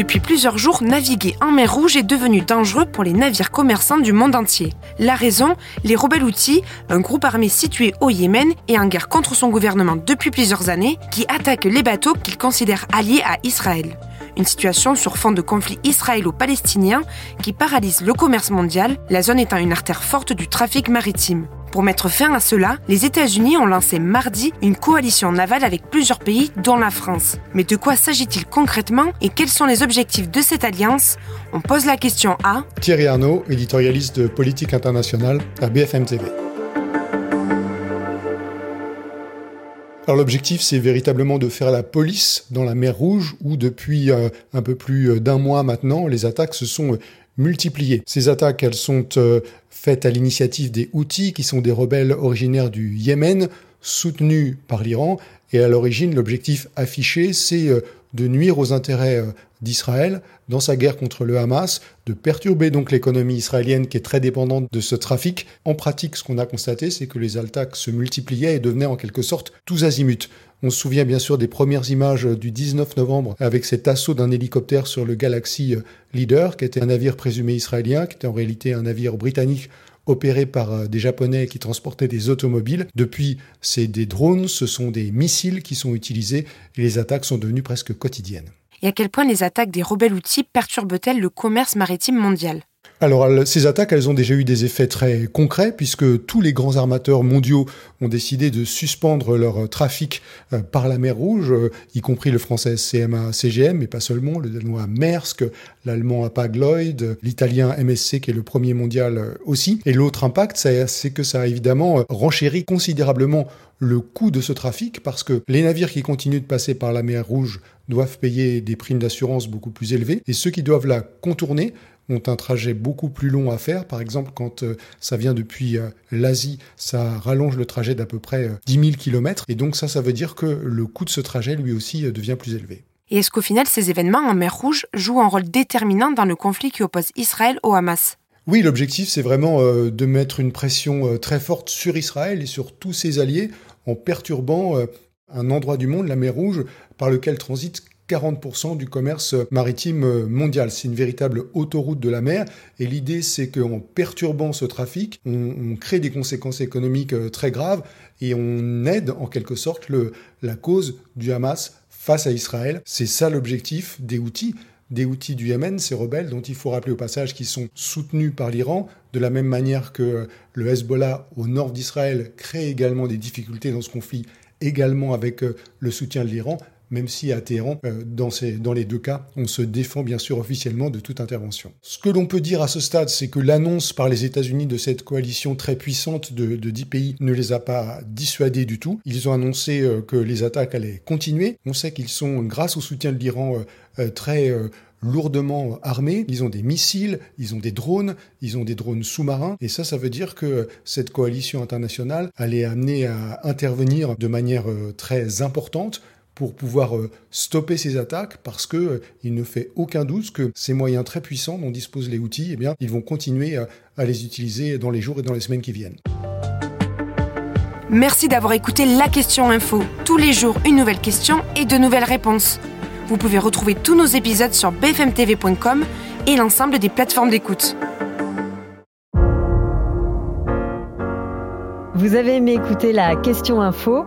Depuis plusieurs jours, naviguer en mer Rouge est devenu dangereux pour les navires commerçants du monde entier. La raison Les rebelles Houthis, un groupe armé situé au Yémen et en guerre contre son gouvernement depuis plusieurs années, qui attaquent les bateaux qu'ils considèrent alliés à Israël. Une situation sur fond de conflit israélo-palestinien qui paralyse le commerce mondial, la zone étant une artère forte du trafic maritime. Pour mettre fin à cela, les États-Unis ont lancé mardi une coalition navale avec plusieurs pays, dont la France. Mais de quoi s'agit-il concrètement et quels sont les objectifs de cette alliance? On pose la question à Thierry Arnaud, éditorialiste de politique internationale à BFM TV. Alors l'objectif, c'est véritablement de faire la police dans la mer Rouge, où depuis euh, un peu plus d'un mois maintenant, les attaques se sont multipliées. Ces attaques, elles sont euh, faites à l'initiative des Houthis, qui sont des rebelles originaires du Yémen, soutenus par l'Iran. Et à l'origine, l'objectif affiché, c'est euh, de nuire aux intérêts euh, d'Israël dans sa guerre contre le Hamas, de perturber donc l'économie israélienne qui est très dépendante de ce trafic. En pratique, ce qu'on a constaté, c'est que les attaques se multipliaient et devenaient en quelque sorte tous azimuts. On se souvient bien sûr des premières images du 19 novembre avec cet assaut d'un hélicoptère sur le Galaxy Leader, qui était un navire présumé israélien, qui était en réalité un navire britannique opéré par euh, des Japonais qui transportaient des automobiles. Depuis, c'est des drones, ce sont des missiles qui sont utilisés et les attaques sont devenues presque quotidiennes. Et à quel point les attaques des rebelles outils perturbent-elles le commerce maritime mondial alors, ces attaques, elles ont déjà eu des effets très concrets, puisque tous les grands armateurs mondiaux ont décidé de suspendre leur trafic euh, par la mer Rouge, euh, y compris le français CMA CGM, mais pas seulement, le danois Maersk, l'allemand Hapag Lloyd, l'italien MSC, qui est le premier mondial euh, aussi. Et l'autre impact, c'est que ça a évidemment renchéri considérablement le coût de ce trafic, parce que les navires qui continuent de passer par la mer Rouge doivent payer des primes d'assurance beaucoup plus élevées, et ceux qui doivent la contourner ont un trajet beaucoup plus long à faire. Par exemple, quand euh, ça vient depuis euh, l'Asie, ça rallonge le trajet d'à peu près 10 000 km. Et donc ça, ça veut dire que le coût de ce trajet, lui aussi, euh, devient plus élevé. Et est-ce qu'au final, ces événements en mer Rouge jouent un rôle déterminant dans le conflit qui oppose Israël au Hamas? Oui, l'objectif, c'est vraiment de mettre une pression très forte sur Israël et sur tous ses alliés en perturbant un endroit du monde, la mer Rouge, par lequel transitent 40% du commerce maritime mondial. C'est une véritable autoroute de la mer et l'idée c'est qu'en perturbant ce trafic, on, crée des conséquences économiques euh, très graves et on aide en quelque sorte le, la cause du Hamas face à Israël. C'est ça l'objectif des outils des outils du Yémen, ces rebelles dont il faut rappeler au passage qu'ils sont soutenus par l'Iran, de la même manière que le Hezbollah au nord d'Israël crée également des difficultés dans ce conflit, également avec euh, le soutien de l'Iran même si à Téhéran, euh, dans, les deux cas, on se défend bien sûr officiellement de toute intervention. Ce que l'on peut dire à ce stade, c'est que l'annonce par les États-Unis de cette coalition très puissante de, dix pays ne les a pas dissuadés du tout. Ils ont annoncé euh, que les attaques allaient continuer. On sait qu'ils sont, grâce au soutien de l'Iran, euh, très lourdement armés. Ils ont des missiles, ils ont des drones, ils ont des drones sous-marins. Et ça, ça veut dire que cette coalition internationale allait amener à intervenir de manière très importante pour pouvoir euh, stopper ces attaques parce que euh, il ne fait aucun doute que ces moyens très puissants dont disposent les outils, eh bien, ils vont continuer à, à les utiliser dans les jours et dans les semaines qui viennent. Merci d'avoir écouté la question info. Tous les jours, une nouvelle question et de nouvelles réponses. Vous pouvez retrouver tous nos épisodes sur bfmtv.com et l'ensemble des plateformes d'écoute. Vous avez aimé écouter la question info?